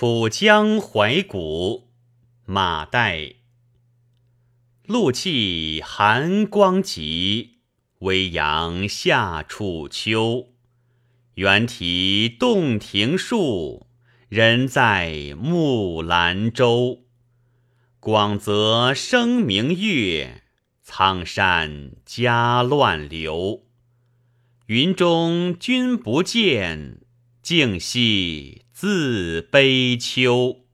楚江怀古，马岱。露气寒光急，微阳下楚秋。猿啼洞庭树，人在木兰舟。广泽生明月，苍山夹乱流。云中君不见，竟夕自悲秋。